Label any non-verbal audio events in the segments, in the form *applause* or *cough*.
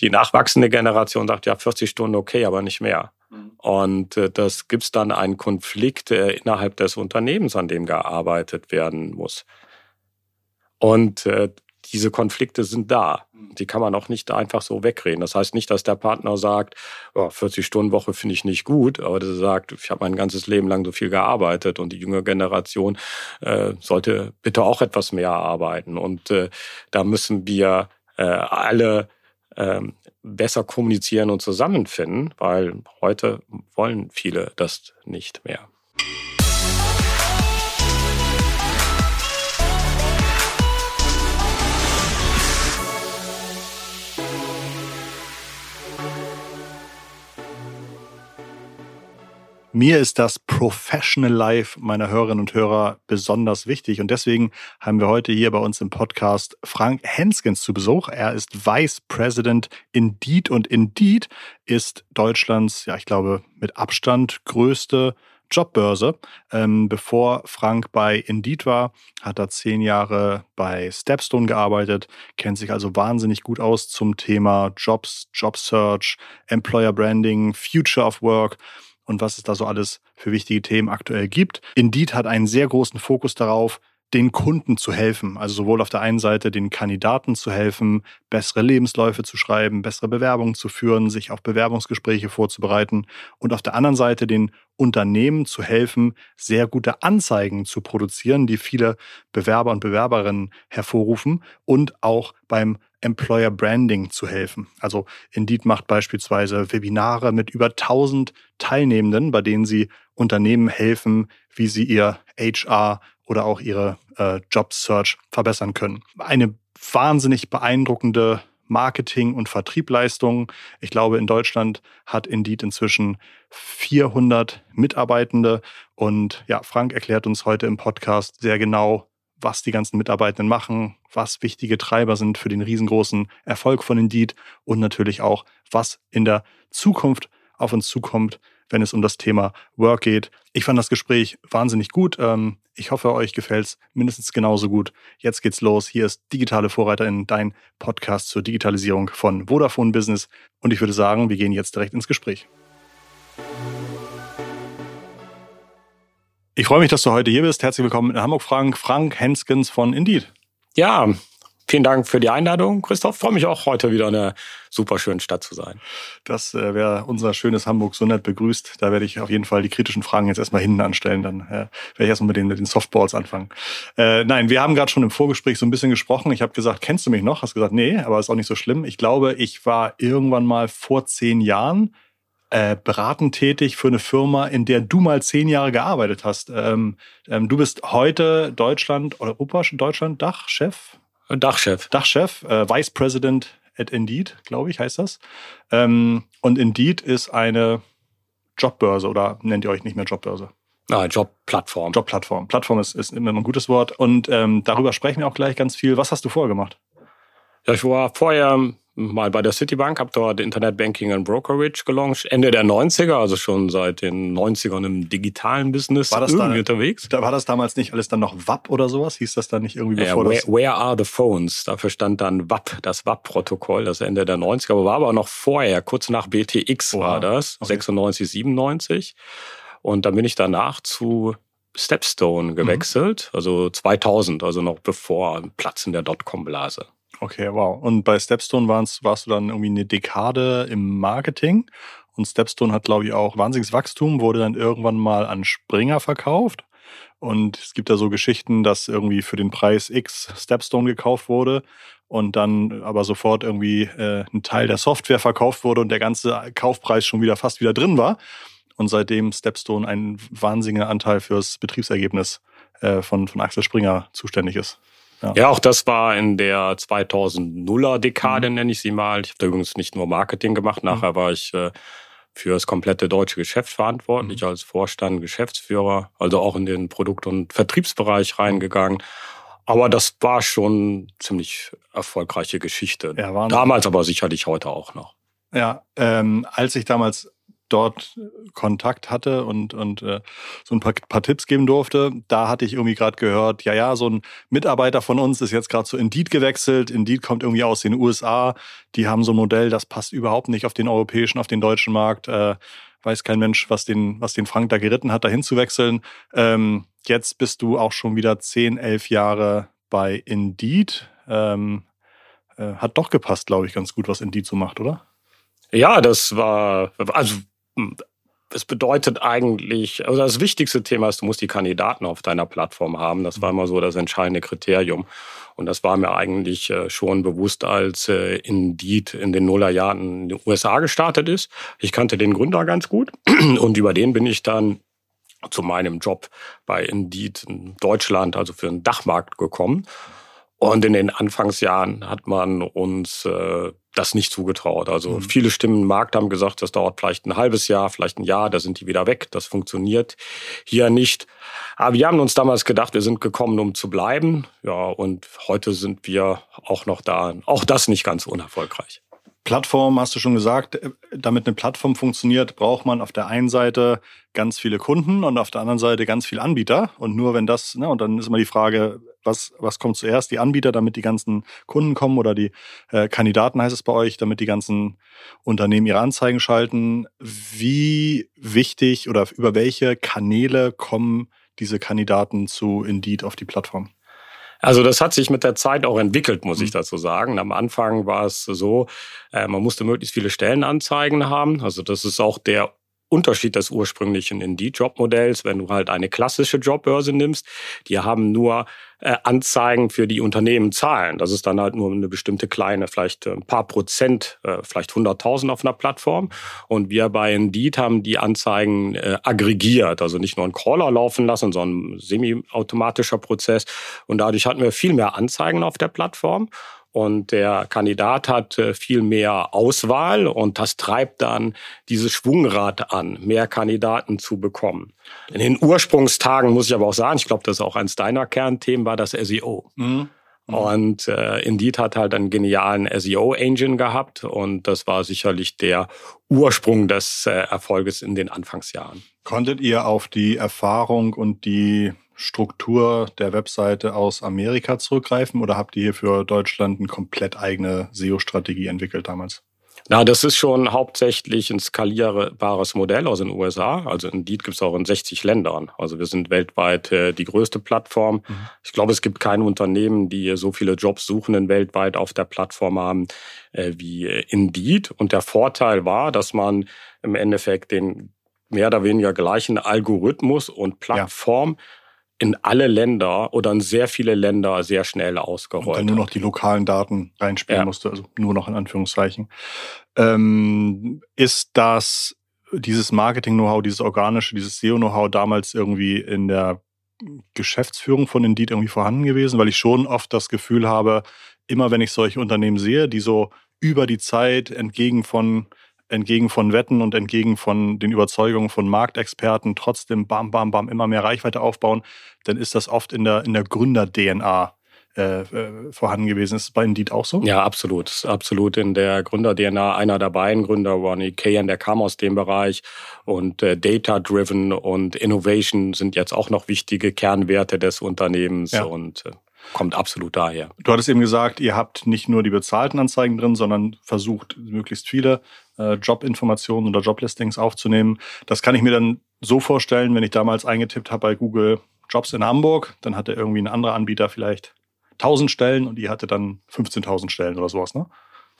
die nachwachsende Generation sagt, ja, 40 Stunden okay, aber nicht mehr. Mhm. Und äh, das gibt es dann einen Konflikt äh, innerhalb des Unternehmens, an dem gearbeitet werden muss. Und äh, diese Konflikte sind da. Mhm. Die kann man auch nicht einfach so wegreden. Das heißt nicht, dass der Partner sagt, oh, 40-Stunden-Woche finde ich nicht gut, aber der sagt, ich habe mein ganzes Leben lang so viel gearbeitet und die junge Generation äh, sollte bitte auch etwas mehr arbeiten. Und äh, da müssen wir äh, alle ähm, besser kommunizieren und zusammenfinden, weil heute wollen viele das nicht mehr. Mir ist das Professional Life meiner Hörerinnen und Hörer besonders wichtig und deswegen haben wir heute hier bei uns im Podcast Frank Henskens zu Besuch. Er ist Vice President Indeed und Indeed ist Deutschlands, ja, ich glaube, mit Abstand größte Jobbörse. Ähm, bevor Frank bei Indeed war, hat er zehn Jahre bei Stepstone gearbeitet, kennt sich also wahnsinnig gut aus zum Thema Jobs, Job Search, Employer Branding, Future of Work und was es da so alles für wichtige Themen aktuell gibt. Indeed hat einen sehr großen Fokus darauf, den Kunden zu helfen. Also sowohl auf der einen Seite den Kandidaten zu helfen, bessere Lebensläufe zu schreiben, bessere Bewerbungen zu führen, sich auf Bewerbungsgespräche vorzubereiten und auf der anderen Seite den Unternehmen zu helfen, sehr gute Anzeigen zu produzieren, die viele Bewerber und Bewerberinnen hervorrufen und auch beim Employer Branding zu helfen. Also Indeed macht beispielsweise Webinare mit über 1000 Teilnehmenden, bei denen sie Unternehmen helfen, wie sie ihr HR oder auch ihre äh, Job Search verbessern können. Eine wahnsinnig beeindruckende Marketing- und Vertriebleistung. Ich glaube, in Deutschland hat Indeed inzwischen 400 Mitarbeitende. Und ja, Frank erklärt uns heute im Podcast sehr genau, was die ganzen Mitarbeitenden machen, was wichtige Treiber sind für den riesengroßen Erfolg von Indeed und natürlich auch, was in der Zukunft auf uns zukommt, wenn es um das Thema Work geht. Ich fand das Gespräch wahnsinnig gut. Ähm, ich hoffe, euch gefällt es mindestens genauso gut. Jetzt geht's los. Hier ist Digitale Vorreiterin, dein Podcast zur Digitalisierung von Vodafone Business. Und ich würde sagen, wir gehen jetzt direkt ins Gespräch. Ich freue mich, dass du heute hier bist. Herzlich willkommen in Hamburg, Frank. Frank Henskens von Indeed. Ja, vielen Dank für die Einladung, Christoph. Freue mich auch, heute wieder in einer super schönen Stadt zu sein. Das äh, wäre unser schönes Hamburg so nett begrüßt. Da werde ich auf jeden Fall die kritischen Fragen jetzt erstmal hinten anstellen. Dann äh, werde ich erstmal mit den, mit den Softballs anfangen. Äh, nein, wir haben gerade schon im Vorgespräch so ein bisschen gesprochen. Ich habe gesagt, kennst du mich noch? Hast gesagt, nee, aber ist auch nicht so schlimm. Ich glaube, ich war irgendwann mal vor zehn Jahren äh, beratend tätig für eine Firma, in der du mal zehn Jahre gearbeitet hast. Ähm, ähm, du bist heute Deutschland, Europa, Deutschland Dachchef? Dachchef. Dachchef, äh, Vice President at Indeed, glaube ich, heißt das. Ähm, und Indeed ist eine Jobbörse oder nennt ihr euch nicht mehr Jobbörse? Ah, Jobplattform. Jobplattform. Plattform ist, ist immer ein gutes Wort. Und ähm, darüber sprechen wir auch gleich ganz viel. Was hast du vorher gemacht? Ja, ich war vorher mal bei der Citibank, habe dort Internet Banking and Brokerage gelauncht, Ende der 90er, also schon seit den 90ern im digitalen Business war das irgendwie da, unterwegs. Da war das damals nicht alles dann noch WAP oder sowas? Hieß das dann nicht irgendwie bevor ja, where, das? Where are the phones? Dafür stand dann WAP, das WAP-Protokoll, das Ende der 90er, aber war aber auch noch vorher, kurz nach BTX Oha. war das, okay. 96, 97. Und dann bin ich danach zu Stepstone gewechselt, mhm. also 2000, also noch bevor Platz in der Dotcom-Blase. Okay, wow. Und bei Stepstone warst, warst du dann irgendwie eine Dekade im Marketing. Und Stepstone hat, glaube ich, auch wahnsinniges Wachstum, wurde dann irgendwann mal an Springer verkauft. Und es gibt da so Geschichten, dass irgendwie für den Preis X Stepstone gekauft wurde und dann aber sofort irgendwie äh, ein Teil der Software verkauft wurde und der ganze Kaufpreis schon wieder fast wieder drin war. Und seitdem Stepstone ein wahnsinniger Anteil fürs Betriebsergebnis äh, von, von Axel Springer zuständig ist. Ja. ja, auch das war in der 2000er Dekade, mhm. nenne ich sie mal. Ich habe übrigens nicht nur Marketing gemacht, mhm. nachher war ich äh, für das komplette deutsche Geschäft verantwortlich, mhm. als Vorstand, Geschäftsführer, also auch in den Produkt- und Vertriebsbereich reingegangen. Aber das war schon ziemlich erfolgreiche Geschichte. Ja, Damals aber sicherlich heute auch noch. Ja, ähm, als ich damals dort Kontakt hatte und, und äh, so ein paar, paar Tipps geben durfte, da hatte ich irgendwie gerade gehört, ja, ja, so ein Mitarbeiter von uns ist jetzt gerade zu Indeed gewechselt. Indeed kommt irgendwie aus den USA. Die haben so ein Modell, das passt überhaupt nicht auf den europäischen, auf den deutschen Markt. Äh, weiß kein Mensch, was den, was den Frank da geritten hat, dahin zu wechseln. Ähm, jetzt bist du auch schon wieder zehn, elf Jahre bei Indeed. Ähm, äh, hat doch gepasst, glaube ich, ganz gut, was Indeed so macht, oder? Ja, das war, also es bedeutet eigentlich, also das wichtigste Thema ist, du musst die Kandidaten auf deiner Plattform haben. Das war immer so das entscheidende Kriterium. Und das war mir eigentlich äh, schon bewusst, als äh, Indeed in den Nullerjahren in den USA gestartet ist. Ich kannte den Gründer ganz gut *clears throat* und über den bin ich dann zu meinem Job bei Indeed in Deutschland, also für den Dachmarkt gekommen. Und in den Anfangsjahren hat man uns äh, das nicht zugetraut. Also mhm. viele Stimmen im Markt haben gesagt, das dauert vielleicht ein halbes Jahr, vielleicht ein Jahr, da sind die wieder weg. Das funktioniert hier nicht. Aber wir haben uns damals gedacht, wir sind gekommen, um zu bleiben. Ja, und heute sind wir auch noch da. Auch das nicht ganz unerfolgreich. Plattform, hast du schon gesagt, äh, damit eine Plattform funktioniert, braucht man auf der einen Seite ganz viele Kunden und auf der anderen Seite ganz viele Anbieter. Und nur wenn das, ne, und dann ist immer die Frage, was, was kommt zuerst? Die Anbieter, damit die ganzen Kunden kommen oder die äh, Kandidaten heißt es bei euch, damit die ganzen Unternehmen ihre Anzeigen schalten. Wie wichtig oder über welche Kanäle kommen diese Kandidaten zu Indeed auf die Plattform? Also das hat sich mit der Zeit auch entwickelt, muss ich mhm. dazu sagen. Am Anfang war es so, äh, man musste möglichst viele Stellenanzeigen haben. Also das ist auch der Unterschied des ursprünglichen Indeed-Jobmodells, wenn du halt eine klassische Jobbörse nimmst, die haben nur äh, Anzeigen für die Unternehmen zahlen. Das ist dann halt nur eine bestimmte kleine, vielleicht ein paar Prozent, äh, vielleicht 100.000 auf einer Plattform. Und wir bei Indeed haben die Anzeigen äh, aggregiert, also nicht nur einen Crawler laufen lassen, sondern ein semi-automatischer Prozess. Und dadurch hatten wir viel mehr Anzeigen auf der Plattform. Und der Kandidat hat äh, viel mehr Auswahl und das treibt dann dieses Schwungrad an, mehr Kandidaten zu bekommen. In den Ursprungstagen muss ich aber auch sagen, ich glaube, das ist auch eins deiner Kernthemen, war das SEO. Mhm. mhm. Und äh, Indeed hat halt einen genialen SEO-Engine gehabt und das war sicherlich der Ursprung des äh, Erfolges in den Anfangsjahren. Konntet ihr auf die Erfahrung und die Struktur der Webseite aus Amerika zurückgreifen oder habt ihr hier für Deutschland eine komplett eigene SEO-Strategie entwickelt damals? Na, das ist schon hauptsächlich ein skalierbares Modell aus den USA. Also Indeed gibt es auch in 60 Ländern. Also wir sind weltweit äh, die größte Plattform. Mhm. Ich glaube, es gibt kein Unternehmen, die so viele Jobsuchenden weltweit auf der Plattform haben äh, wie äh, Indeed. Und der Vorteil war, dass man im Endeffekt den mehr oder weniger gleichen Algorithmus und Plattform ja in alle Länder oder in sehr viele Länder sehr schnell ausgerollt. Und dann nur noch die lokalen Daten reinspielen ja. musste, also nur noch in Anführungszeichen. Ähm, ist das dieses Marketing-Know-how, dieses organische, dieses SEO-Know-how damals irgendwie in der Geschäftsführung von Indeed irgendwie vorhanden gewesen? Weil ich schon oft das Gefühl habe, immer wenn ich solche Unternehmen sehe, die so über die Zeit entgegen von entgegen von Wetten und entgegen von den Überzeugungen von Marktexperten trotzdem bam, bam, bam immer mehr Reichweite aufbauen, dann ist das oft in der, in der Gründer-DNA äh, äh, vorhanden gewesen. Ist es bei Indeed auch so? Ja, absolut. Absolut in der Gründer-DNA. Einer der beiden Gründer, Ronnie Kayan, der kam aus dem Bereich. Und äh, Data-Driven und Innovation sind jetzt auch noch wichtige Kernwerte des Unternehmens. Ja. Und äh, kommt absolut daher. Du hattest eben gesagt, ihr habt nicht nur die bezahlten Anzeigen drin, sondern versucht möglichst viele äh, Jobinformationen oder Joblistings aufzunehmen. Das kann ich mir dann so vorstellen, wenn ich damals eingetippt habe bei Google Jobs in Hamburg, dann hatte irgendwie ein anderer Anbieter vielleicht 1000 Stellen und die hatte dann 15.000 Stellen oder sowas. Ne?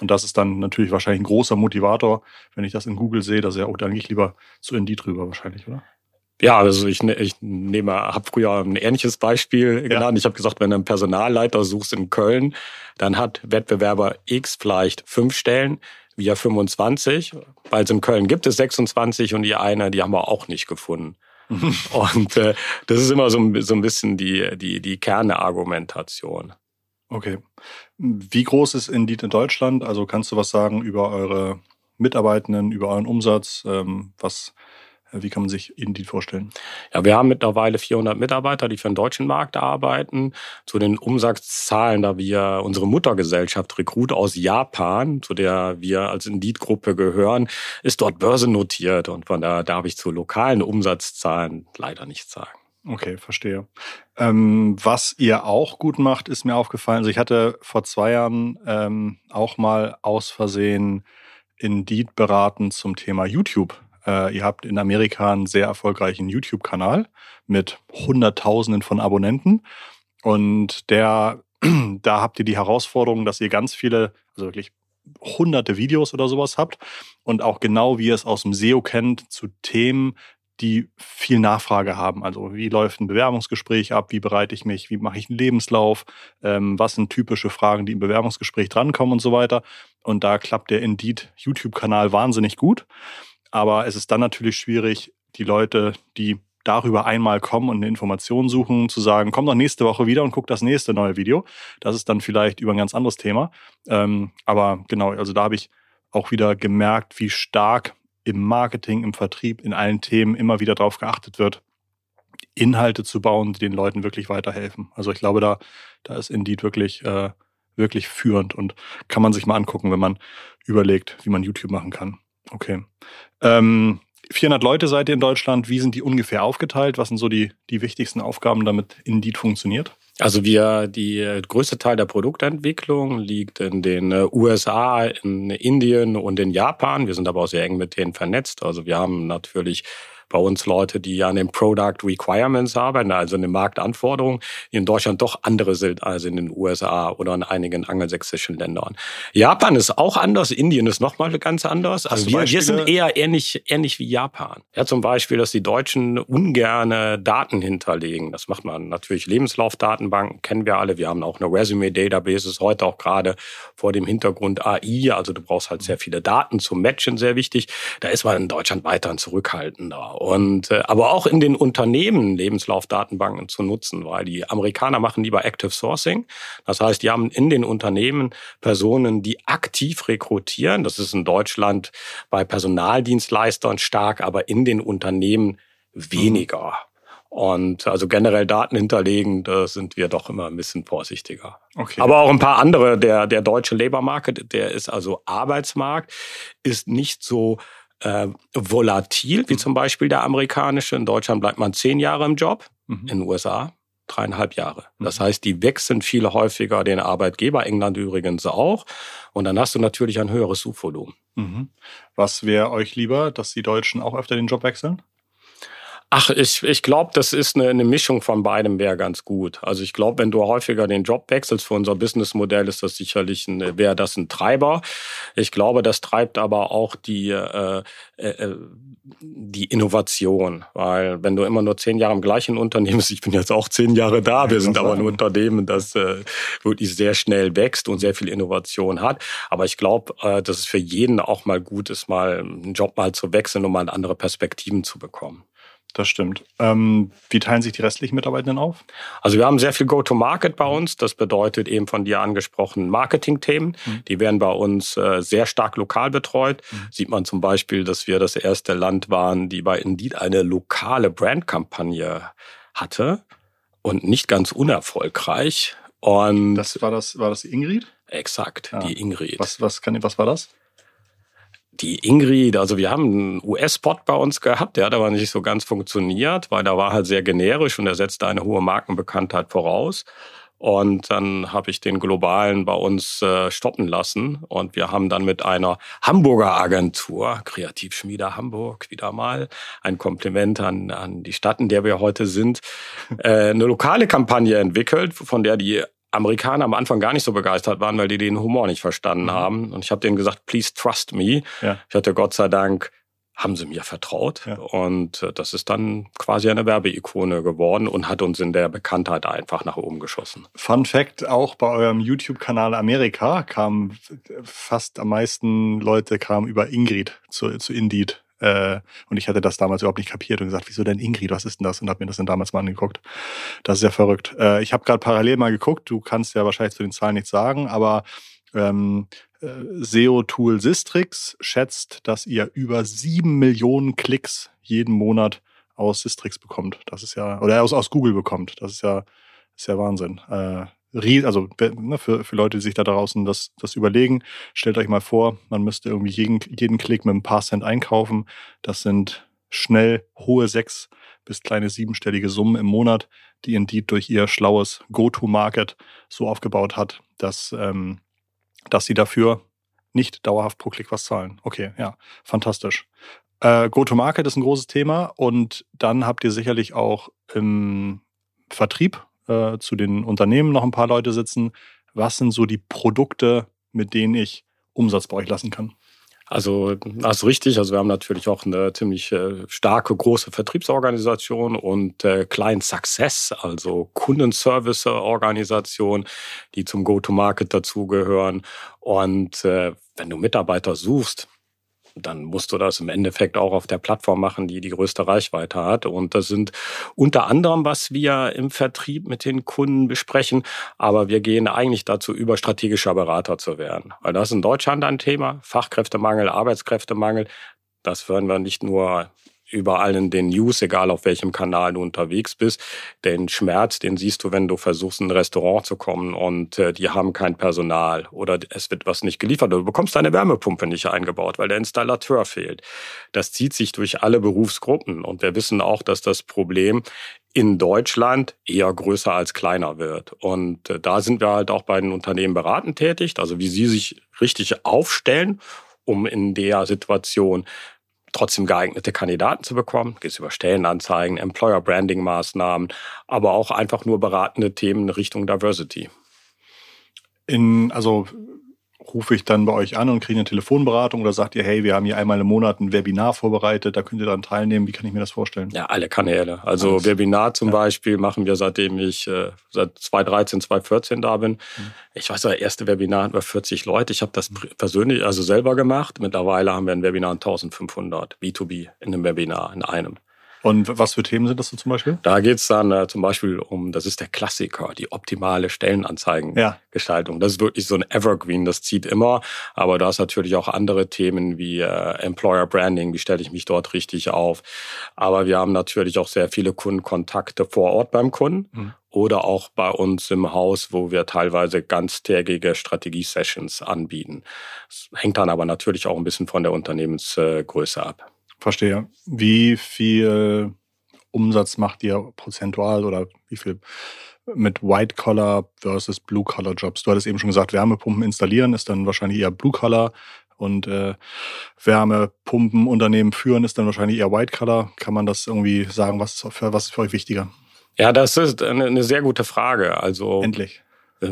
Und das ist dann natürlich wahrscheinlich ein großer Motivator, wenn ich das in Google sehe, dass er, oh, dann gehe ich lieber zu Indeed drüber wahrscheinlich, oder? Ja, also ich, ne, ich nehme, habe früher ein ähnliches Beispiel ja. genannt. Ich habe gesagt, wenn du einen Personalleiter suchst in Köln, dann hat Wettbewerber X vielleicht fünf Stellen, wir 25, weil es in Köln gibt es 26 und die eine, die haben wir auch nicht gefunden. *laughs* und äh, das ist immer so, so ein bisschen die, die, die Kernargumentation. Okay. Wie groß ist Indeed in Deutschland? Also kannst du was sagen über eure Mitarbeitenden, über euren Umsatz? Ähm, was Wie kann man sich Indeed vorstellen? Ja, wir haben mittlerweile 400 Mitarbeiter, die für den deutschen Markt arbeiten. Zu den Umsatzzahlen, da wir unsere Muttergesellschaft Recruit aus Japan, zu der wir als Indeed-Gruppe gehören, ist dort börsennotiert und von daher darf ich zu lokalen Umsatzzahlen leider nichts sagen. Okay, verstehe. Ähm, was ihr auch gut macht, ist mir aufgefallen. Also ich hatte vor zwei Jahren ähm, auch mal aus Versehen Indeed beraten zum Thema YouTube. Äh, ihr habt in Amerika einen sehr erfolgreichen YouTube-Kanal mit Hunderttausenden von Abonnenten. Und der, *clears throat* da habt ihr die Herausforderung, dass ihr ganz viele, also wirklich hunderte Videos oder sowas habt und auch genau wie ihr es aus dem SEO kennt zu Themen, die viel Nachfrage haben. Also wie läuft ein Bewerbungsgespräch ab, wie bereite ich mich, wie mache ich einen Lebenslauf, ähm, was sind typische Fragen, die im Bewerbungsgespräch drankommen und so weiter. Und da klappt der Indeed YouTube-Kanal wahnsinnig gut. Aber es ist dann natürlich schwierig, die Leute, die darüber einmal kommen und eine Information suchen, zu sagen, komm doch nächste Woche wieder und guck das nächste neue Video. Das ist dann vielleicht über ein ganz anderes Thema. Ähm, aber genau, also da habe ich auch wieder gemerkt, wie stark im Marketing, im Vertrieb, in allen Themen immer wieder darauf geachtet wird, Inhalte zu bauen, die den Leuten wirklich weiterhelfen. Also ich glaube, da, da ist Indeed wirklich, äh, wirklich führend und kann man sich mal angucken, wenn man überlegt, wie man YouTube machen kann. Okay. Ähm, 400 Leute seid ihr in Deutschland. Wie sind die ungefähr aufgeteilt? Was sind so die, die wichtigsten Aufgaben, damit Indeed funktioniert? Also wir, die äh, größte Teil der Produktentwicklung liegt in den äh, USA, in Indien und in Japan. Wir sind aber auch sehr eng mit denen vernetzt. Also wir haben natürlich bei uns Leute, die an den Product Requirements arbeiten, also in den Marktanforderungen, die in Deutschland doch andere sind als in den USA oder in einigen angelsächsischen Ländern. Japan ist auch anders, Indien ist nochmal ganz anders. Also wir, wir, sind eher ähnlich, ähnlich wie Japan. Ja, zum Beispiel, dass die Deutschen ungerne Daten hinterlegen. Das macht man natürlich. Lebenslaufdatenbanken kennen wir alle. Wir haben auch eine Resume-Database, ist heute auch gerade vor dem Hintergrund AI. Also du brauchst halt sehr viele Daten zum Matchen, sehr wichtig. Da ist man in Deutschland weiterhin zurückhaltender. Und äh, aber auch in den Unternehmen Lebenslaufdatenbanken zu nutzen, weil die Amerikaner machen lieber Active Sourcing. Das heißt, die haben in den Unternehmen Personen, die aktiv rekrutieren. Das ist in Deutschland bei Personaldienstleistern stark, aber in den Unternehmen weniger. Und also generell Daten hinterlegen, da sind wir doch immer ein bisschen vorsichtiger. Okay. Aber auch ein paar andere, der, der deutsche Labor Market, der ist also Arbeitsmarkt, ist nicht so äh, volatil, wie zum Beispiel der amerikanische. In Deutschland bleibt man zehn Jahre im Job, mhm. in den USA dreieinhalb Jahre. Das mhm. heißt, die wechseln viel häufiger den Arbeitgeber, England übrigens auch. Und dann hast du natürlich ein höheres Suchvolumen. Mhm. Was wäre euch lieber, dass die Deutschen auch öfter den Job wechseln? Ach, ich, ich glaube, das ist eine, eine Mischung von beidem wäre ganz gut. Also ich glaube, wenn du häufiger den Job wechselst für unser Businessmodell, ist das sicherlich ein, wäre das ein Treiber. Ich glaube, das treibt aber auch die äh, äh, äh, die Innovation, weil wenn du immer nur zehn Jahre im gleichen Unternehmen bist, ich bin jetzt auch zehn Jahre da, wir sind aber ein Unternehmen, das äh, wirklich sehr schnell wächst und sehr viel Innovation hat. Aber ich glaube, äh, dass es für jeden auch mal gut ist, mal einen Job mal zu wechseln, um mal andere Perspektiven zu bekommen. Das stimmt. Ähm, wie teilen sich die restlichen Mitarbeitenden auf? Also wir haben sehr viel Go-to-Market bei uns. Das bedeutet eben von dir angesprochenen Marketing-Themen. Mhm. Die werden bei uns äh, sehr stark lokal betreut. Mhm. Sieht man zum Beispiel, dass wir das erste Land waren, die bei Indeed eine lokale Brandkampagne hatte und nicht ganz unerfolgreich. Und das war das, war das Ingrid? Exakt, ja. die Ingrid. Was, was, kann, was war das? Die Ingrid, also wir haben einen US-Spot bei uns gehabt, der hat aber nicht so ganz funktioniert, weil der war halt sehr generisch und er setzte eine hohe Markenbekanntheit voraus. Und dann habe ich den globalen bei uns äh, stoppen lassen. Und wir haben dann mit einer Hamburger Agentur, Kreativschmiede Hamburg, wieder mal ein Kompliment an, an die Stadt, in der wir heute sind, *laughs* äh, eine lokale Kampagne entwickelt, von der die Amerikaner am Anfang gar nicht so begeistert waren, weil die den Humor nicht verstanden mhm. haben. Und ich habe denen gesagt, please trust me. Ja. Ich hatte Gott sei Dank haben sie mir vertraut. Ja. Und äh, das ist dann quasi eine Werbeikone geworden und hat uns in der Bekanntheit einfach nach oben geschossen. Fun Fact, auch bei eurem YouTube-Kanal Amerika kamen fast am meisten Leute kamen über Ingrid zu, zu Indeed. Äh, und ich hatte das damals überhaupt nicht kapiert und gesagt, wieso denn Ingrid, was ist denn das? Und habe mir das dann damals mal angeguckt. Das ist ja verrückt. Äh, ich habe gerade parallel mal geguckt, du kannst ja wahrscheinlich zu den Zahlen nichts sagen, aber ähm, äh, SEO-Tool Sistrix schätzt, dass ihr über sieben Millionen Klicks jeden Monat aus Sistrix bekommt. Das ist ja, oder aus, aus Google bekommt. Das ist ja, ist ja Wahnsinn. Äh, also ne, für, für Leute, die sich da draußen das, das überlegen, stellt euch mal vor, man müsste irgendwie jeden, jeden Klick mit ein paar Cent einkaufen. Das sind schnell hohe sechs bis kleine siebenstellige Summen im Monat, die Indeed durch ihr schlaues Go-to-Market so aufgebaut hat, dass, ähm, dass sie dafür nicht dauerhaft pro Klick was zahlen. Okay, ja, fantastisch. Äh, Go-to-Market ist ein großes Thema und dann habt ihr sicherlich auch im Vertrieb äh, zu den Unternehmen noch ein paar Leute sitzen. Was sind so die Produkte, mit denen ich Umsatz bei euch lassen kann? Also das ist richtig. Also wir haben natürlich auch eine ziemlich äh, starke, große Vertriebsorganisation und äh, Client Success, also Kundenservice-Organisation, die zum Go-to-Market dazugehören. Und wenn du Mitarbeiter suchst, dann musst du das im Endeffekt auch auf der Plattform machen, die die größte Reichweite hat. Und das sind unter anderem, was wir im Vertrieb mit den Kunden besprechen. Aber wir gehen eigentlich dazu über, strategischer Berater zu werden. Weil das ist in Deutschland ein Thema. Fachkräftemangel, Arbeitskräftemangel. Das hören wir nicht nur überall in den News, egal auf welchem Kanal du unterwegs bist. Den Schmerz, den siehst du, wenn du versuchst, in ein Restaurant zu kommen und äh, die haben kein Personal oder es wird was nicht geliefert oder du bekommst deine Wärmepumpe nicht eingebaut, weil der Installateur fehlt. Das zieht sich durch alle Berufsgruppen und wir wissen auch, dass das Problem in Deutschland eher größer als kleiner wird. Und äh, da sind wir halt auch bei den Unternehmen beratend tätig, also wie sie sich richtig aufstellen, um in der Situation trotzdem geeignete Kandidaten zu bekommen. Geht über Stellenanzeigen, Employer-Branding-Maßnahmen, aber auch einfach nur beratende Themen in Richtung Diversity. In, also rufe ich dann bei euch an und kriege eine Telefonberatung oder sagt ihr, hey, wir haben hier einmal im Monat ein Webinar vorbereitet, da könnt ihr daran teilnehmen. Wie kann ich mir das vorstellen? Ja, alle Kanäle. Also Alles. Webinar zum ja. Beispiel machen wir, seitdem ich äh, seit 2013, 2014 da bin. Mhm. Ich weiß, das erste Webinar hatten wir 40 Leute. Ich habe das persönlich, also selber gemacht. Mittlerweile haben wir ein Webinar 1500 B2B in einem Webinar, in einem. Und was für Themen sind das so zum Beispiel? Da geht's dann äh, zum Beispiel um, das ist der Klassiker, die optimale Stellenanzeigengestaltung. Ja. Das ist wirklich so ein Evergreen, das zieht immer. Aber da ist natürlich auch andere Themen wie äh, Employer Branding, wie stelle ich mich dort richtig auf. Aber wir haben natürlich auch sehr viele Kundenkontakte vor Ort beim Kunden. Mhm oder auch bei uns im Haus, wo wir teilweise ganztägige Strategie-Sessions anbieten. Das hängt dann aber natürlich auch ein bisschen von der Unternehmensgröße ab. Verstehe. Wie viel Umsatz macht ihr prozentual oder wie viel mit White-Collar versus Blue-Collar-Jobs? Du hattest eben schon gesagt, Wärmepumpen installieren ist dann wahrscheinlich eher Blue-Collar und äh, Wärmepumpenunternehmen führen ist dann wahrscheinlich eher White-Collar. Kann man das irgendwie sagen? Was ist für, was ist für euch wichtiger? Ja, das ist eine, eine sehr gute Frage. Also Endlich. *laughs*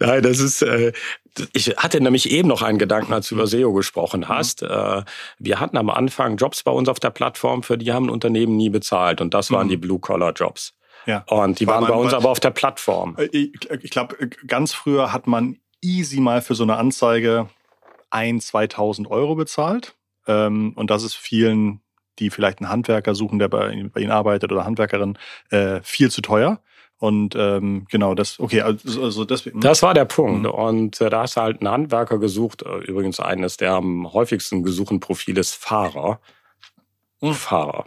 Nein, das ist, äh, ich hatte nämlich eben noch einen Gedanken, als du über SEO gesprochen hast. Mhm. wir hatten am Anfang Jobs bei uns auf der Plattform, für die haben Unternehmen nie bezahlt und das waren mhm. die Blue-Collar-Jobs. Ja. Und die War waren bei uns aber auf der Plattform. Äh, ich, ich glaube, ganz früher hat man easy mal für so eine Anzeige ein, 2000 Euro bezahlt. Ähm, und das ist vielen die vielleicht einen Handwerker suchen, der bei, bei ihnen arbeitet oder Handwerkerin, äh, viel zu teuer. Und ähm, genau, das, okay, also, also deswegen. Das war der Punkt. Mhm. Und äh, da hast du halt einen Handwerker gesucht, äh, übrigens eines der am häufigsten gesuchten Profile ist Fahrer. Mhm. Fahrer.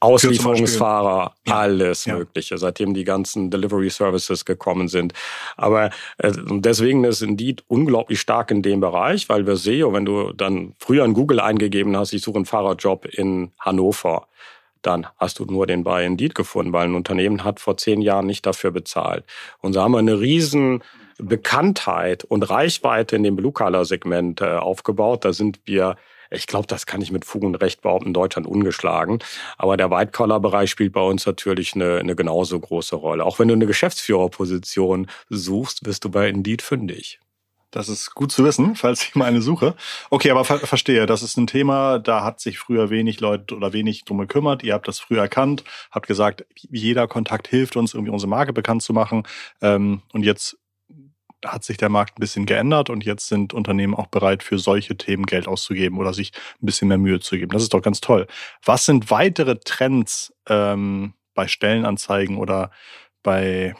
Auslieferungsfahrer, ja. alles ja. Mögliche, seitdem die ganzen Delivery Services gekommen sind. Aber äh, deswegen ist Indeed unglaublich stark in dem Bereich, weil wir SEO, wenn du dann früher in Google eingegeben hast, ich suche einen Fahrerjob in Hannover, dann hast du nur den bei Indeed gefunden, weil ein Unternehmen hat vor zehn Jahren nicht dafür bezahlt. Und so haben wir eine riesen Bekanntheit und Reichweite in dem Blue-Color-Segment äh, aufgebaut. Da sind wir ich glaube, das kann ich mit Fug und Recht behaupten, Deutschland ungeschlagen. Aber der White-Collar-Bereich spielt bei uns natürlich eine, eine genauso große Rolle. Auch wenn du eine Geschäftsführerposition suchst, wirst du bei Indeed fündig. Das ist gut zu wissen, falls ich mal eine suche. Okay, aber ver verstehe, das ist ein Thema, da hat sich früher wenig Leute oder wenig drum gekümmert. Ihr habt das früher erkannt, habt gesagt, jeder Kontakt hilft uns, irgendwie unsere Marke bekannt zu machen. Ähm, und jetzt hat sich der Markt ein bisschen geändert und jetzt sind Unternehmen auch bereit, für solche Themen Geld auszugeben oder sich ein bisschen mehr Mühe zu geben. Das ist doch ganz toll. Was sind weitere Trends ähm, bei Stellenanzeigen oder bei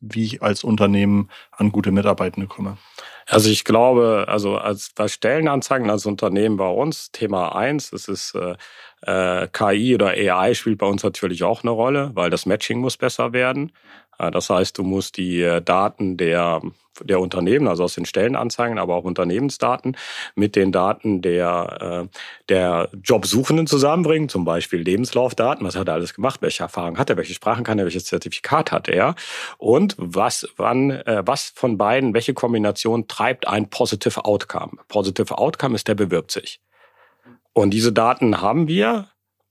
wie ich als Unternehmen an gute Mitarbeitende komme? Also ich glaube, also als bei Stellenanzeigen als Unternehmen bei uns, Thema eins, es ist äh, äh KI oder AI spielt bei uns natürlich auch eine Rolle, weil das Matching muss besser werden. Äh, das heißt, du musst die äh, Daten der der Unternehmen, also aus den Stellenanzeigen, aber auch Unternehmensdaten, mit den Daten der, äh, der Jobsuchenden zusammenbringen, zum Beispiel Lebenslaufdaten, was hat er alles gemacht, welche Erfahrung hat er, welche Sprachen kann er, welches Zertifikat hat er? Und was, wann, was von beiden, welche Kombination treibt ein Positive Outcome. Positive Outcome ist, der bewirbt sich. Und diese Daten haben wir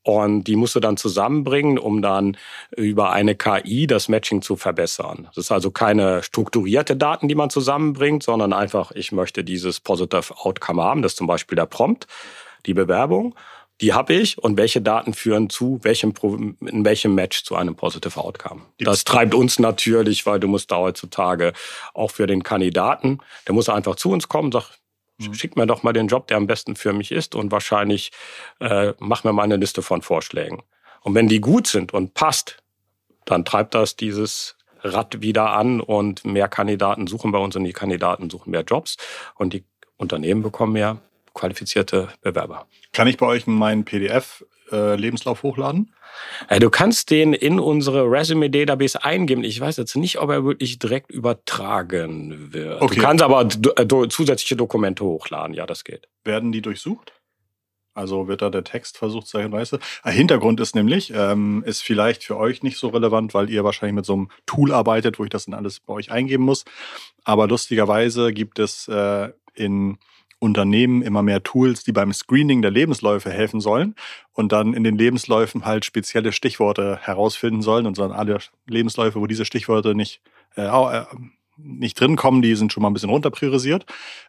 und die musst du dann zusammenbringen, um dann über eine KI das Matching zu verbessern. Das ist also keine strukturierte Daten, die man zusammenbringt, sondern einfach, ich möchte dieses Positive Outcome haben. Das ist zum Beispiel der Prompt, die Bewerbung. Die habe ich und welche Daten führen zu welchem in welchem Match zu einem Positive Outcome. Das treibt uns natürlich, weil du musst da heutzutage auch für den Kandidaten, der muss einfach zu uns kommen, sagt, Mhm. Schick mir doch mal den Job, der am besten für mich ist und wahrscheinlich äh, mach mir mal eine Liste von Vorschlägen. Und wenn die gut sind und passt, dann treibt das dieses Rad wieder an und mehr Kandidaten suchen bei uns und die Kandidaten suchen mehr Jobs und die Unternehmen bekommen mehr qualifizierte Bewerber. Kann ich bei euch meinen PDF-Lebenslauf äh, hochladen? Äh, du kannst den in unsere Resume-Database eingeben. Ich weiß jetzt nicht, ob er wirklich direkt übertragen wird. Okay. Du kannst aber äh, zusätzliche Dokumente hochladen. Ja, das geht. Werden die durchsucht? Also wird da der Text versucht, zeichenweise. Hintergrund ist nämlich, ähm, ist vielleicht für euch nicht so relevant, weil ihr wahrscheinlich mit so einem Tool arbeitet, wo ich das dann alles bei euch eingeben muss. Aber lustigerweise gibt es äh, in Unternehmen immer mehr Tools, die beim Screening der Lebensläufe helfen sollen und dann in den Lebensläufen halt spezielle Stichworte herausfinden sollen und dann alle Lebensläufe, wo diese Stichworte nicht, äh, äh, nicht drin kommen, die sind schon mal ein bisschen runter.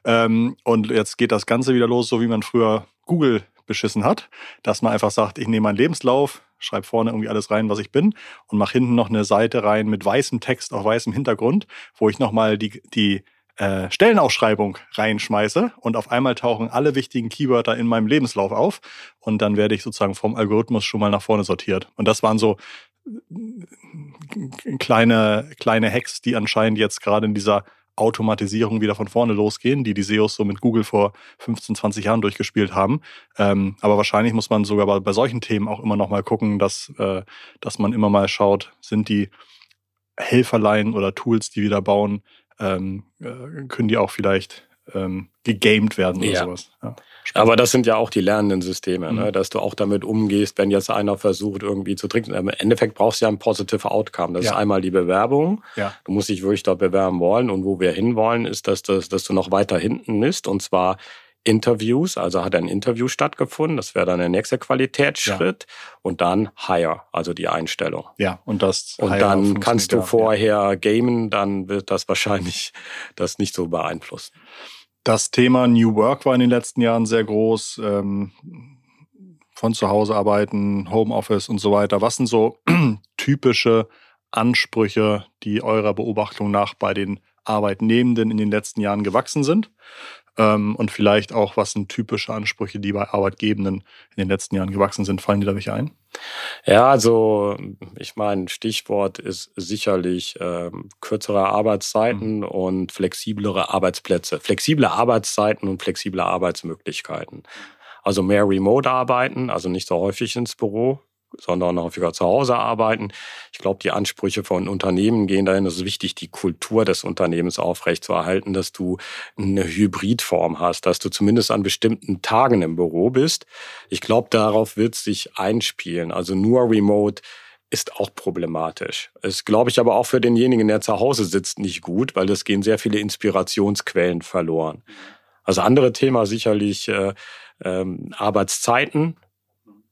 Ähm, und jetzt geht das Ganze wieder los, so wie man früher Google beschissen hat, dass man einfach sagt, ich nehme meinen Lebenslauf, schreibe vorne irgendwie alles rein, was ich bin und mache hinten noch eine Seite rein mit weißem Text auf weißem Hintergrund, wo ich nochmal die, die äh, Stellenausschreibung reinschmeiße und auf einmal tauchen alle wichtigen Keywörter in meinem Lebenslauf auf und dann werde ich sozusagen vom Algorithmus schon mal nach vorne sortiert. Und das waren so äh, kleine, kleine Hacks, die anscheinend jetzt gerade in dieser Automatisierung wieder von vorne losgehen, die die SEOs so mit Google vor 15, 20 Jahren durchgespielt haben. Ähm, aber wahrscheinlich muss man sogar bei, bei solchen Themen auch immer noch mal gucken, dass, äh, dass man immer mal schaut, sind die Helferlein oder Tools, die wir da bauen, ähm, äh, können die auch vielleicht ähm, gegamed werden oder ja. sowas. Ja, Aber das sind ja auch die lernenden Systeme, ne? mhm. ne? dass du auch damit umgehst, wenn jetzt einer versucht, irgendwie zu trinken. Im Endeffekt brauchst du ja ein positive Outcome. Das ja. ist einmal die Bewerbung. Du musst dich wirklich dort bewerben wollen. Und wo wir hinwollen, ist, dass, das, dass du noch weiter hinten bist. Und zwar Interviews, also hat ein Interview stattgefunden, das wäre dann der nächste Qualitätsschritt ja. und dann Hire, also die Einstellung. Ja, und das Und dann kannst du vorher ja. gamen, dann wird das wahrscheinlich *laughs* das nicht so beeinflussen. Das Thema New Work war in den letzten Jahren sehr groß. Ähm, von zu Hause arbeiten, Homeoffice und so weiter. Was sind so *clears throat* typische Ansprüche, die eurer Beobachtung nach bei den Arbeitnehmenden in den letzten Jahren gewachsen sind? Ähm, und vielleicht auch, was sind typische Ansprüche, die bei Arbeitgebenden in den letzten Jahren gewachsen sind? Fallen dir da welche ein? Ja, also ich meine, Stichwort ist sicherlich ähm, kürzere Arbeitszeiten mhm. und flexiblere Arbeitsplätze. Flexible Arbeitszeiten und flexible Arbeitsmöglichkeiten. Also mehr Remote-Arbeiten, also nicht so häufig ins Büro, sondern häufiger zu Hause arbeiten. Ich glaube, die Ansprüche von Unternehmen gehen dahin. Es ist wichtig, die Kultur des Unternehmens aufrechtzuerhalten, dass du eine Hybridform hast, dass du zumindest an bestimmten Tagen im Büro bist. Ich glaube, darauf wird es sich einspielen. Also nur remote ist auch problematisch. Ist, glaube ich, aber auch für denjenigen, der zu Hause sitzt, nicht gut, weil es gehen sehr viele Inspirationsquellen verloren. Also andere Thema sicherlich äh, ähm, Arbeitszeiten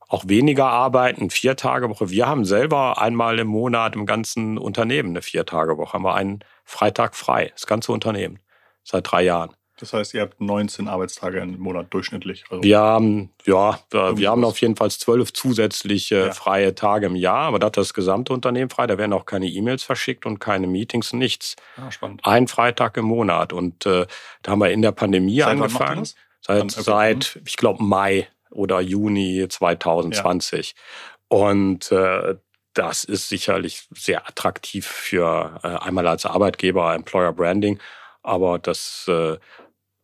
auch weniger arbeiten, vier Tage Woche. Wir haben selber einmal im Monat im ganzen Unternehmen eine vier Tage Woche. Haben wir einen Freitag frei, das ganze Unternehmen seit drei Jahren. Das heißt, ihr habt 19 Arbeitstage im Monat durchschnittlich. Also wir haben, ja, wir, wir haben auf jeden Fall zwölf zusätzliche ja. freie Tage im Jahr, aber da hat das gesamte Unternehmen frei. Da werden auch keine E-Mails verschickt und keine Meetings, nichts. Ah, spannend. Ein Freitag im Monat. Und äh, da haben wir in der Pandemie seit angefangen. Seit, seit, ich glaube, Mai oder Juni 2020. Ja. Und äh, das ist sicherlich sehr attraktiv für äh, einmal als Arbeitgeber, Employer Branding, aber das äh,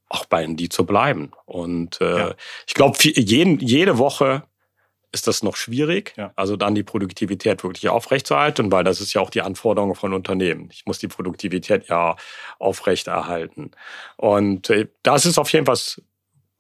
auch bei Indeed zu bleiben. Und äh, ja. ich glaube, jede Woche ist das noch schwierig, ja. also dann die Produktivität wirklich aufrechtzuerhalten, weil das ist ja auch die Anforderung von Unternehmen. Ich muss die Produktivität ja aufrechterhalten. Und äh, das ist auf jeden Fall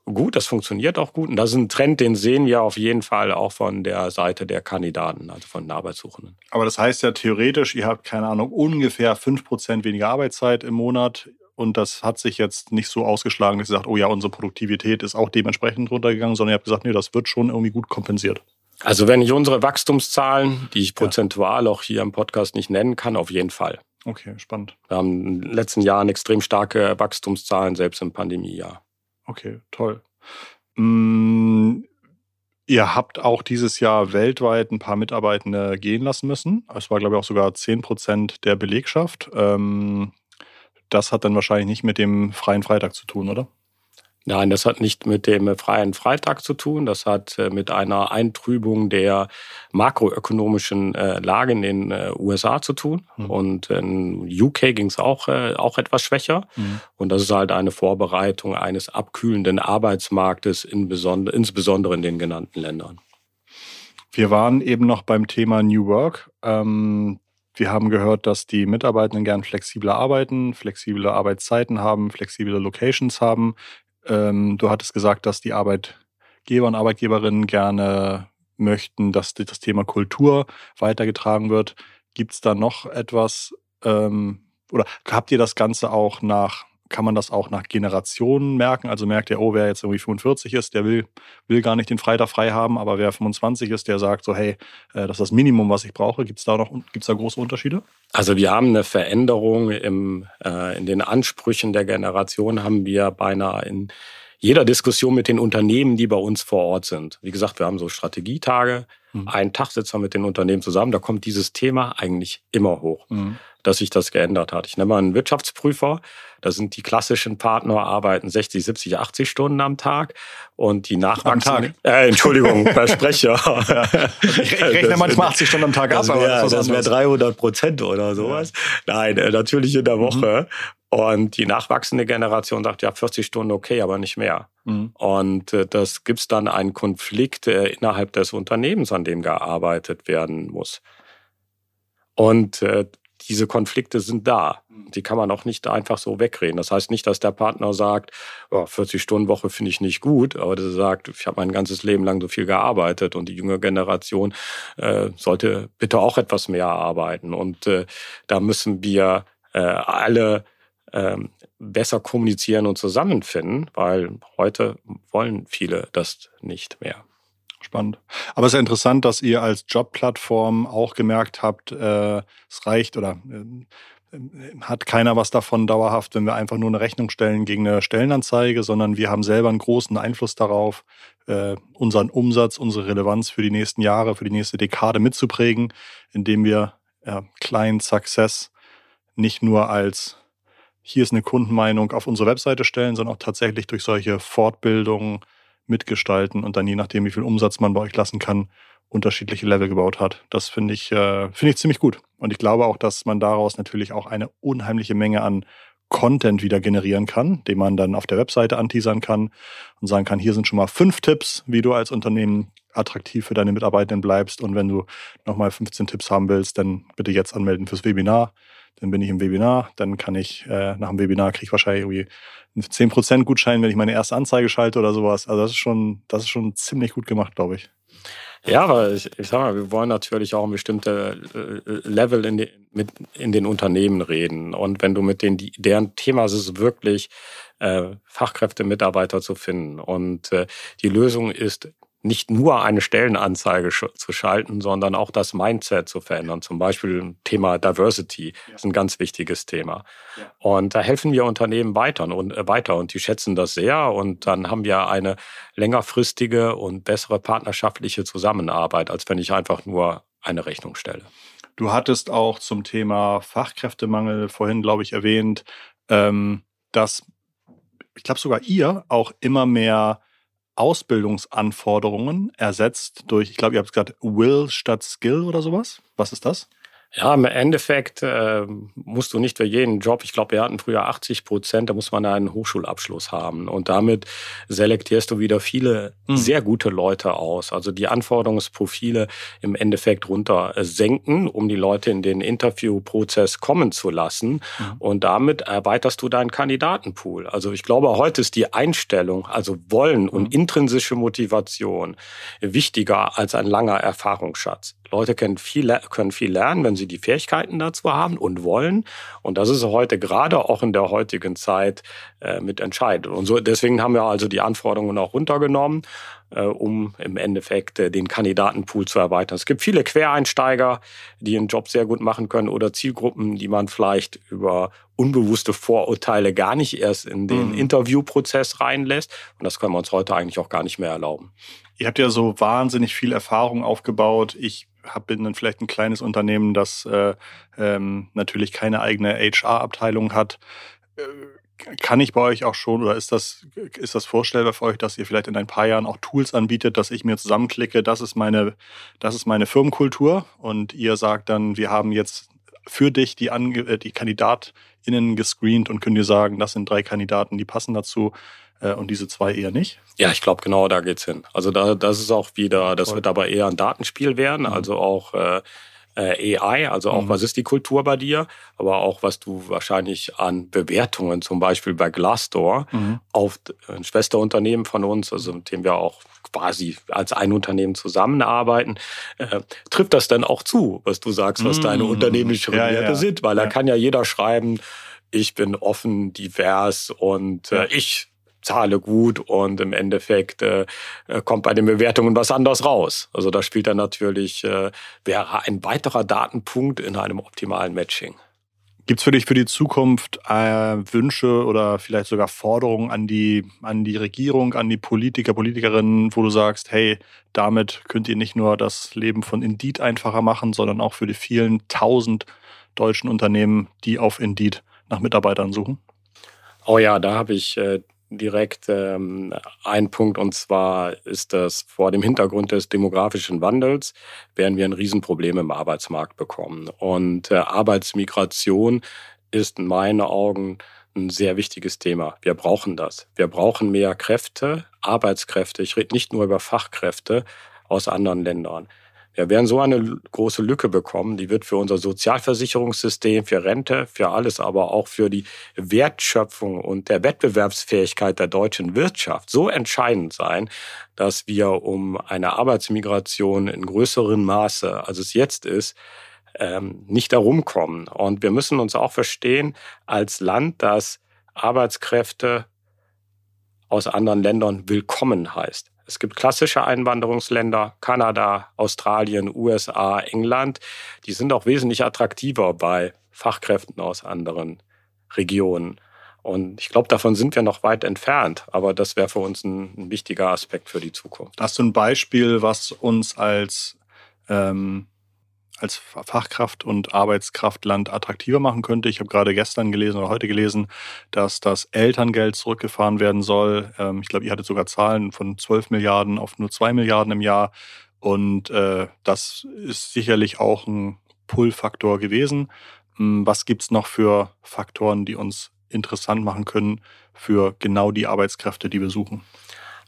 gut, das funktioniert auch gut. Und das ist ein Trend, den sehen wir auf jeden Fall auch von der Seite der Kandidaten, also von den Arbeitssuchenden. Aber das heißt ja theoretisch, ihr habt, keine Ahnung, ungefähr 5% weniger Arbeitszeit im Monat. Und das hat sich jetzt nicht so ausgeschlagen, dass ihr sagt, oh ja, unsere Produktivität ist auch dementsprechend runtergegangen, sondern ihr habt gesagt, nee, das wird schon irgendwie gut kompensiert. Also wenn ich unsere Wachstumszahlen, die ich prozentual auch hier im Podcast nicht nennen kann, auf jeden Fall. Okay, spannend. Wir haben in den letzten Jahren extrem starke Wachstumszahlen, selbst im Pandemiejahr. Okay, toll. Mm, ihr habt auch dieses Jahr weltweit ein paar Mitarbeitende gehen lassen müssen. Es war, glaube ich, auch sogar 10 Prozent der Belegschaft. Ähm, das hat dann wahrscheinlich nicht mit dem freien Freitag zu tun, oder? Nein, das hat nicht mit dem freien Freitag zu tun. Das hat äh, mit einer Eintrübung der makroökonomischen äh, Lage in den äh, USA zu tun. Mhm. Und in UK ging es auch, auch etwas schwächer. Mhm. Und das ist halt eine Vorbereitung eines abkühlenden Arbeitsmarktes, insbesondere in den genannten Ländern. Wir waren eben noch beim Thema New Work. Ähm, wir haben gehört, dass die Mitarbeitenden gern flexibler arbeiten, flexible Arbeitszeiten haben, flexible Locations haben. Ähm, du hattest gesagt, dass die Arbeitgeber und Arbeitgeberinnen gerne möchten, dass das Thema Kultur weitergetragen wird. Gibt es da noch etwas ähm, oder habt ihr das Ganze auch nach kann man das auch nach Generationen merken. Also merkt ihr, oh, wer jetzt irgendwie 45 ist, der will, will gar nicht den Freitag frei haben, aber wer 25 ist, der sagt so, hey, äh, das ist das Minimum, was ich brauche. Gibt es da noch gibt's da große Unterschiede? Also wir haben eine Veränderung im, äh, in den Ansprüchen der Generation, haben wir beinahe in jeder Diskussion mit den Unternehmen, die bei uns vor Ort sind. Wie gesagt, wir haben so Strategietage. Mhm. Einen Tag sitzen wir mit den Unternehmen zusammen. Da kommt dieses Thema eigentlich immer hoch. Mhm dass sich das geändert hat. Ich nenne mal einen Wirtschaftsprüfer. Da sind die klassischen Partner arbeiten 60, 70, 80 Stunden am Tag und die nachwachsenden. Äh, Entschuldigung, *laughs* Versprecher. Ich rechne manchmal 80 Stunden am Tag ab. Das wäre wär 300 Prozent oder sowas. Ja. Nein, äh, natürlich in der Woche. Mhm. Und die nachwachsende Generation sagt, ja, 40 Stunden okay, aber nicht mehr. Mhm. Und äh, das gibt's dann einen Konflikt äh, innerhalb des Unternehmens, an dem gearbeitet werden muss. Und äh, diese Konflikte sind da. Mhm. Die kann man auch nicht einfach so wegreden. Das heißt nicht, dass der Partner sagt, oh, 40-Stunden-Woche finde ich nicht gut, aber der sagt, ich habe mein ganzes Leben lang so viel gearbeitet und die junge Generation äh, sollte bitte auch etwas mehr arbeiten. Und äh, da müssen wir äh, alle äh, besser kommunizieren und zusammenfinden, weil heute wollen viele das nicht mehr. Spannend. Aber es ist ja interessant, dass ihr als Jobplattform auch gemerkt habt, äh, es reicht oder äh, hat keiner was davon dauerhaft, wenn wir einfach nur eine Rechnung stellen gegen eine Stellenanzeige, sondern wir haben selber einen großen Einfluss darauf, äh, unseren Umsatz, unsere Relevanz für die nächsten Jahre, für die nächste Dekade mitzuprägen, indem wir ja, Client Success nicht nur als hier ist eine Kundenmeinung auf unsere Webseite stellen, sondern auch tatsächlich durch solche Fortbildungen, mitgestalten und dann je nachdem, wie viel Umsatz man bei euch lassen kann, unterschiedliche Level gebaut hat. Das finde ich, äh, finde ich ziemlich gut. Und ich glaube auch, dass man daraus natürlich auch eine unheimliche Menge an Content wieder generieren kann, den man dann auf der Webseite anteasern kann und sagen kann, hier sind schon mal fünf Tipps, wie du als Unternehmen attraktiv für deine Mitarbeitenden bleibst. Und wenn du nochmal 15 Tipps haben willst, dann bitte jetzt anmelden fürs Webinar. Dann bin ich im Webinar, dann kann ich, äh, nach dem Webinar kriege ich wahrscheinlich irgendwie einen 10% Gutschein, wenn ich meine erste Anzeige schalte oder sowas. Also das ist schon, das ist schon ziemlich gut gemacht, glaube ich. Ja, aber ich, ich sag mal, wir wollen natürlich auch ein bestimmte äh, Level in, die, mit, in den Unternehmen reden. Und wenn du mit den, deren Thema ist es wirklich, äh, Fachkräfte, Mitarbeiter zu finden. Und äh, die Lösung ist nicht nur eine Stellenanzeige zu schalten, sondern auch das Mindset zu verändern. Zum Beispiel Thema Diversity ja. ist ein ganz wichtiges Thema. Ja. Und da helfen wir Unternehmen weiter und äh, weiter und die schätzen das sehr. Und dann haben wir eine längerfristige und bessere partnerschaftliche Zusammenarbeit, als wenn ich einfach nur eine Rechnung stelle. Du hattest auch zum Thema Fachkräftemangel vorhin, glaube ich, erwähnt, ähm, dass ich glaube sogar ihr auch immer mehr Ausbildungsanforderungen ersetzt durch, ich glaube, ihr habt gesagt, Will statt Skill oder sowas. Was ist das? Ja, im Endeffekt äh, musst du nicht für jeden Job, ich glaube, wir hatten früher 80 Prozent, da muss man einen Hochschulabschluss haben. Und damit selektierst du wieder viele mhm. sehr gute Leute aus. Also die Anforderungsprofile im Endeffekt runter äh, senken, um die Leute in den Interviewprozess kommen zu lassen. Mhm. Und damit erweiterst du deinen Kandidatenpool. Also ich glaube, heute ist die Einstellung, also Wollen mhm. und intrinsische Motivation wichtiger als ein langer Erfahrungsschatz. Leute können viel, können viel lernen, wenn sie die Fähigkeiten dazu haben und wollen. Und das ist heute gerade auch in der heutigen Zeit äh, mit entscheidend. Und so, deswegen haben wir also die Anforderungen auch runtergenommen, äh, um im Endeffekt äh, den Kandidatenpool zu erweitern. Es gibt viele Quereinsteiger, die ihren Job sehr gut machen können oder Zielgruppen, die man vielleicht über unbewusste Vorurteile gar nicht erst in den mhm. Interviewprozess reinlässt. Und das können wir uns heute eigentlich auch gar nicht mehr erlauben. Ihr habt ja so wahnsinnig viel Erfahrung aufgebaut. Ich habe dann vielleicht ein kleines Unternehmen, das äh, ähm, natürlich keine eigene HR-Abteilung hat. Äh, kann ich bei euch auch schon oder ist das, ist das vorstellbar für euch, dass ihr vielleicht in ein paar Jahren auch Tools anbietet, dass ich mir zusammenklicke, das ist meine, das ist meine Firmenkultur und ihr sagt dann, wir haben jetzt für dich die, Ange äh, die KandidatInnen gescreent und können dir sagen, das sind drei Kandidaten, die passen dazu äh, und diese zwei eher nicht? Ja, ich glaube, genau da geht's hin. Also da, das ist auch wieder, das wird aber eher ein Datenspiel werden, mhm. also auch äh, äh AI, also auch mhm. was ist die Kultur bei dir, aber auch was du wahrscheinlich an Bewertungen, zum Beispiel bei Glassdoor, mhm. auf ein Schwesterunternehmen von uns, also mit dem wir auch quasi als ein Unternehmen zusammenarbeiten, äh, trifft das dann auch zu, was du sagst, was deine mhm. unternehmerischen ja, Werte ja, sind, weil ja. da kann ja jeder schreiben, ich bin offen, divers und äh, ich zahle gut und im Endeffekt äh, äh, kommt bei den Bewertungen was anderes raus. Also da spielt dann natürlich, äh, wäre ein weiterer Datenpunkt in einem optimalen Matching. Gibt es für dich für die Zukunft äh, Wünsche oder vielleicht sogar Forderungen an die, an die Regierung, an die Politiker, Politikerinnen, wo du sagst, hey, damit könnt ihr nicht nur das Leben von Indeed einfacher machen, sondern auch für die vielen tausend deutschen Unternehmen, die auf Indeed nach Mitarbeitern suchen? Oh ja, da habe ich äh, direkt ähm, ein Punkt und zwar ist das vor dem Hintergrund des demografischen Wandels werden wir ein Riesenproblem im Arbeitsmarkt bekommen. Und äh, Arbeitsmigration ist in meinen Augen ein sehr wichtiges Thema. Wir brauchen das. Wir brauchen mehr Kräfte, Arbeitskräfte. Ich rede nicht nur über Fachkräfte aus anderen Ländern. Wir werden so eine große Lücke bekommen, die wird für unser Sozialversicherungssystem, für Rente, für alles, aber auch für die Wertschöpfung und der Wettbewerbsfähigkeit der deutschen Wirtschaft so entscheidend sein, dass wir um eine Arbeitsmigration in größerem Maße, als es jetzt ist, ähm, nicht darum kommen. Und wir müssen uns auch verstehen als Land, das Arbeitskräfte aus anderen Ländern willkommen heißt. Es gibt klassische Einwanderungsländer, Kanada, Australien, USA, England. Die sind auch wesentlich attraktiver bei Fachkräften aus anderen Regionen. Und ich glaube, davon sind wir noch weit entfernt. Aber das wäre für uns ein, ein, wichtiger Aspekt für die Zukunft. Hast du ein Beispiel, was uns als ähm, als Fachkraft und Arbeitskraftland attraktiver machen könnte. Ich habe gerade gestern gelesen oder heute gelesen, dass das Elterngeld zurückgefahren werden soll. Ähm, ich glaube, ihr hattet sogar Zahlen von 12 Milliarden auf nur 2 Milliarden im Jahr. Und äh, das ist sicherlich auch ein Pull-Faktor gewesen. Hm, was gibt es noch für Faktoren, die uns interessant machen können für genau die Arbeitskräfte, die wir suchen?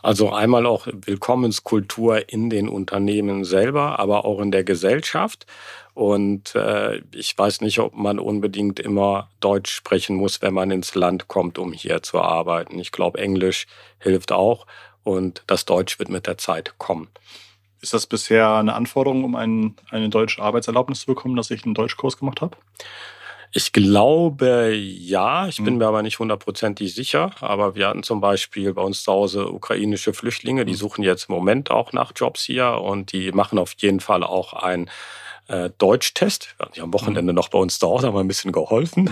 Also einmal auch Willkommenskultur in den Unternehmen selber, aber auch in der Gesellschaft. Und äh, ich weiß nicht, ob man unbedingt immer Deutsch sprechen muss, wenn man ins Land kommt, um hier zu arbeiten. Ich glaube, Englisch hilft auch und das Deutsch wird mit der Zeit kommen. Ist das bisher eine Anforderung, um ein, eine deutsche Arbeitserlaubnis zu bekommen, dass ich einen Deutschkurs gemacht habe? Ich glaube ja, ich bin mhm. mir aber nicht hundertprozentig sicher. Aber wir hatten zum Beispiel bei uns zu Hause ukrainische Flüchtlinge, die mhm. suchen jetzt im Moment auch nach Jobs hier und die machen auf jeden Fall auch ein äh, Deutschtest. Die haben Wochenende mhm. noch bei uns zu Hause, haben ein bisschen geholfen.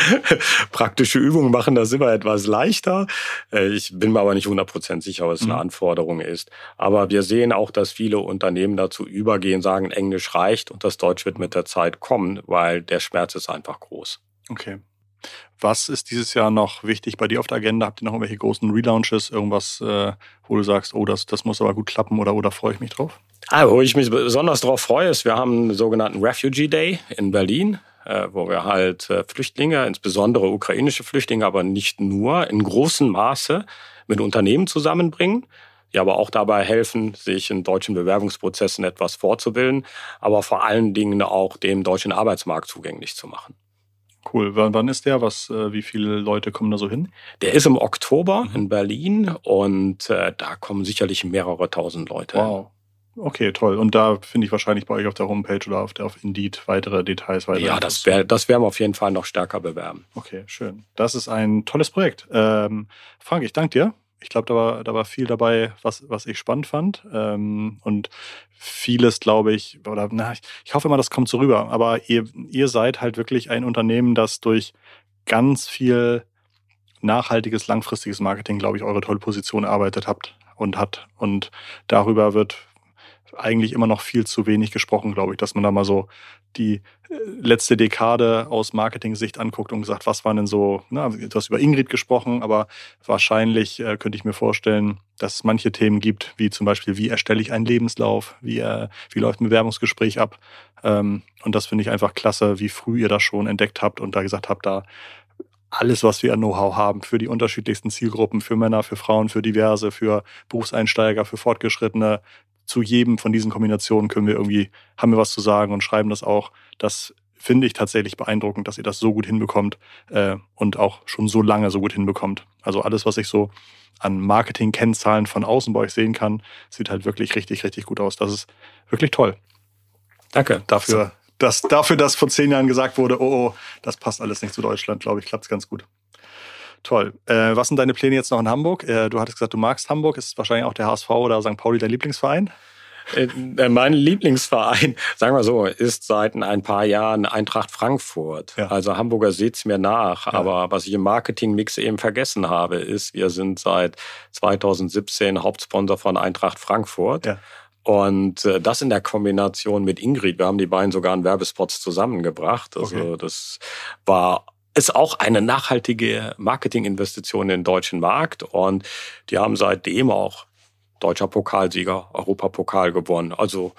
*laughs* Praktische Übungen machen das immer etwas leichter. Äh, ich bin mir aber nicht 100% sicher, was eine mhm. Anforderung ist. Aber wir sehen auch, dass viele Unternehmen dazu übergehen, sagen, Englisch reicht und das Deutsch wird mit der Zeit kommen, weil der Schmerz ist einfach groß. Okay. Was ist dieses Jahr noch wichtig bei dir auf der Agenda? Habt ihr noch irgendwelche großen Relaunches, irgendwas, äh, wo du sagst, oh, das, das muss aber gut klappen oder, oder freue ich mich drauf? Ah, wo ich mich besonders darauf freue, ist, wir haben einen sogenannten Refugee Day in Berlin, äh, wo wir halt äh, Flüchtlinge, insbesondere ukrainische Flüchtlinge, aber nicht nur, in großem Maße mit Unternehmen zusammenbringen die aber auch dabei helfen, sich in deutschen Bewerbungsprozessen etwas vorzubilden, aber vor allen Dingen auch dem deutschen Arbeitsmarkt zugänglich zu machen. Cool. Wann ist der? Was, äh, wie viele Leute kommen da so hin? Der ist im Oktober mhm. in Berlin und äh, da kommen sicherlich mehrere tausend Leute. Wow. Okay, toll. Und da finde ich wahrscheinlich bei euch auf der Homepage oder auf, der, auf Indeed weitere Details. Weitere ja, das, wär, das werden wir auf jeden Fall noch stärker bewerben. Okay, schön. Das ist ein tolles Projekt. Ähm, Frank, ich danke dir ich glaube, da war, da war viel dabei, was, was ich spannend fand. Ähm, und vieles, glaube ich, oder na, ich, ich hoffe immer, das kommt so rüber. Aber ihr, ihr seid halt wirklich ein Unternehmen, das durch ganz viel nachhaltiges, langfristiges Marketing, glaube ich, eure tolle Position erarbeitet habt und hat. Und darüber wird eigentlich immer noch viel zu wenig gesprochen, glaube ich, dass man da mal so die äh, letzte Dekade aus Marketing-Sicht anguckt und gesagt, was waren denn so, na, du hast über Ingrid gesprochen, aber wahrscheinlich äh, könnte ich mir vorstellen, dass es manche Themen gibt, wie zum Beispiel, wie erstelle ich einen Lebenslauf, wie, äh, wie läuft ein Bewerbungsgespräch ab. Ähm, und das finde ich einfach klasse, wie früh ihr das schon entdeckt habt und da gesagt habt, da alles, was wir an Know-how haben für die unterschiedlichsten Zielgruppen, für Männer, für Frauen, für Diverse, für Berufseinsteiger, für Fortgeschrittene, zu jedem von diesen Kombinationen können wir irgendwie, haben wir was zu sagen und schreiben das auch. Das finde ich tatsächlich beeindruckend, dass ihr das so gut hinbekommt äh, und auch schon so lange so gut hinbekommt. Also alles, was ich so an Marketing-Kennzahlen von außen bei euch sehen kann, sieht halt wirklich richtig, richtig gut aus. Das ist wirklich toll. Danke. Dafür, dass, dafür, dass vor zehn Jahren gesagt wurde, oh, oh, das passt alles nicht zu Deutschland, glaube ich, klappt es ganz gut. Toll. Äh, was sind deine Pläne jetzt noch in Hamburg? Äh, du hattest gesagt, du magst Hamburg. Ist wahrscheinlich auch der HSV oder St. Pauli dein Lieblingsverein? Äh, äh, mein Lieblingsverein, *laughs* sagen wir so, ist seit ein paar Jahren Eintracht Frankfurt. Ja. Also Hamburger seht's mir nach. Ja. Aber was ich im Marketingmix eben vergessen habe, ist, wir sind seit 2017 Hauptsponsor von Eintracht Frankfurt. Ja. Und äh, das in der Kombination mit Ingrid, wir haben die beiden sogar in Werbespots zusammengebracht. Also okay. das war ist auch eine nachhaltige Marketinginvestition in den deutschen Markt und die haben seitdem auch deutscher Pokalsieger, Europapokal gewonnen. Also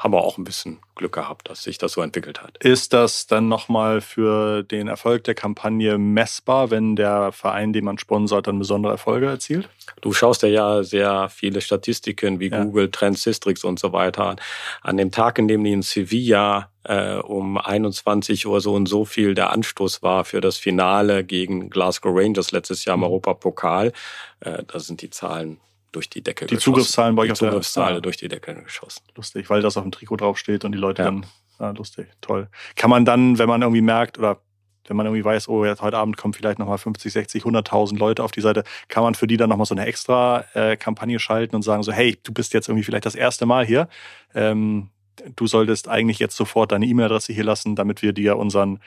haben wir auch ein bisschen Glück gehabt, dass sich das so entwickelt hat. Ist das dann nochmal für den Erfolg der Kampagne messbar, wenn der Verein, den man sponsert, dann besondere Erfolge erzielt? Du schaust ja sehr viele Statistiken wie ja. Google, Trends, Sistrix und so weiter an. An dem Tag, in dem die in Sevilla äh, um 21 Uhr so und so viel der Anstoß war für das Finale gegen Glasgow Rangers letztes Jahr im mhm. Europapokal, äh, da sind die Zahlen durch die Decke die geschossen. Zugriffszahlen bei die Zugriffszahlen ah. durch die Decke geschossen. Lustig, weil das auf dem Trikot draufsteht und die Leute ja. dann, ah, lustig, toll. Kann man dann, wenn man irgendwie merkt oder wenn man irgendwie weiß, oh, jetzt heute Abend kommen vielleicht nochmal 50, 60, 100.000 Leute auf die Seite, kann man für die dann nochmal so eine extra äh, Kampagne schalten und sagen so, hey, du bist jetzt irgendwie vielleicht das erste Mal hier. Ähm, du solltest eigentlich jetzt sofort deine E-Mail-Adresse hier lassen, damit wir dir unseren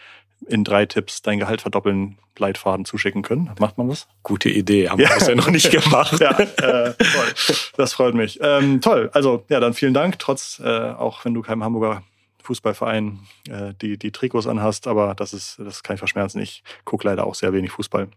in drei Tipps dein Gehalt verdoppeln Leitfaden zuschicken können. Macht man das? Gute Idee, haben ja. wir das ja noch nicht gemacht. *laughs* ja, äh, toll. Das freut mich. Ähm, toll, also ja, dann vielen Dank, trotz, äh, auch wenn du keinem Hamburger Fußballverein äh, die, die Trikots anhast, aber das ist, das kann ich verschmerzen. Ich gucke leider auch sehr wenig Fußball.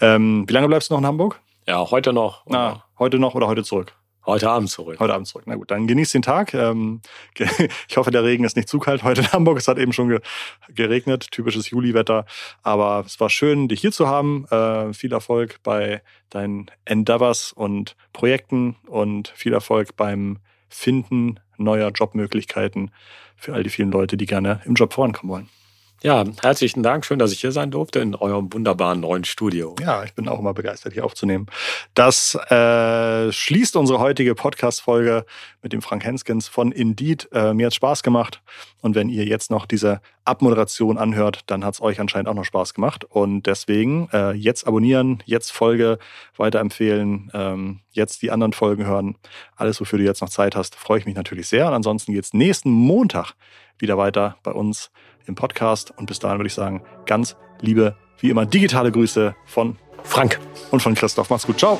Ähm, wie lange bleibst du noch in Hamburg? Ja, heute noch. Na, heute noch oder heute zurück? Heute Abend zurück. Heute Abend zurück. Na gut, dann genießt den Tag. Ähm, *laughs* ich hoffe, der Regen ist nicht zu kalt heute in Hamburg. Es hat eben schon geregnet, typisches Juliwetter. Aber es war schön, dich hier zu haben. Äh, viel Erfolg bei deinen Endeavors und Projekten und viel Erfolg beim Finden neuer Jobmöglichkeiten für all die vielen Leute, die gerne im Job vorankommen wollen. Ja, herzlichen Dank. Schön, dass ich hier sein durfte in eurem wunderbaren neuen Studio. Ja, ich bin auch immer begeistert, hier aufzunehmen. Das äh, schließt unsere heutige Podcast-Folge mit dem Frank Henskens von Indeed. Äh, mir hat Spaß gemacht. Und wenn ihr jetzt noch diese Abmoderation anhört, dann hat es euch anscheinend auch noch Spaß gemacht. Und deswegen äh, jetzt abonnieren, jetzt Folge weiterempfehlen, ähm, jetzt die anderen Folgen hören. Alles, wofür du jetzt noch Zeit hast, freue ich mich natürlich sehr. Und ansonsten geht's nächsten Montag wieder weiter bei uns im Podcast. Und bis dahin würde ich sagen, ganz liebe, wie immer, digitale Grüße von Frank und von Christoph. Macht's gut. Ciao.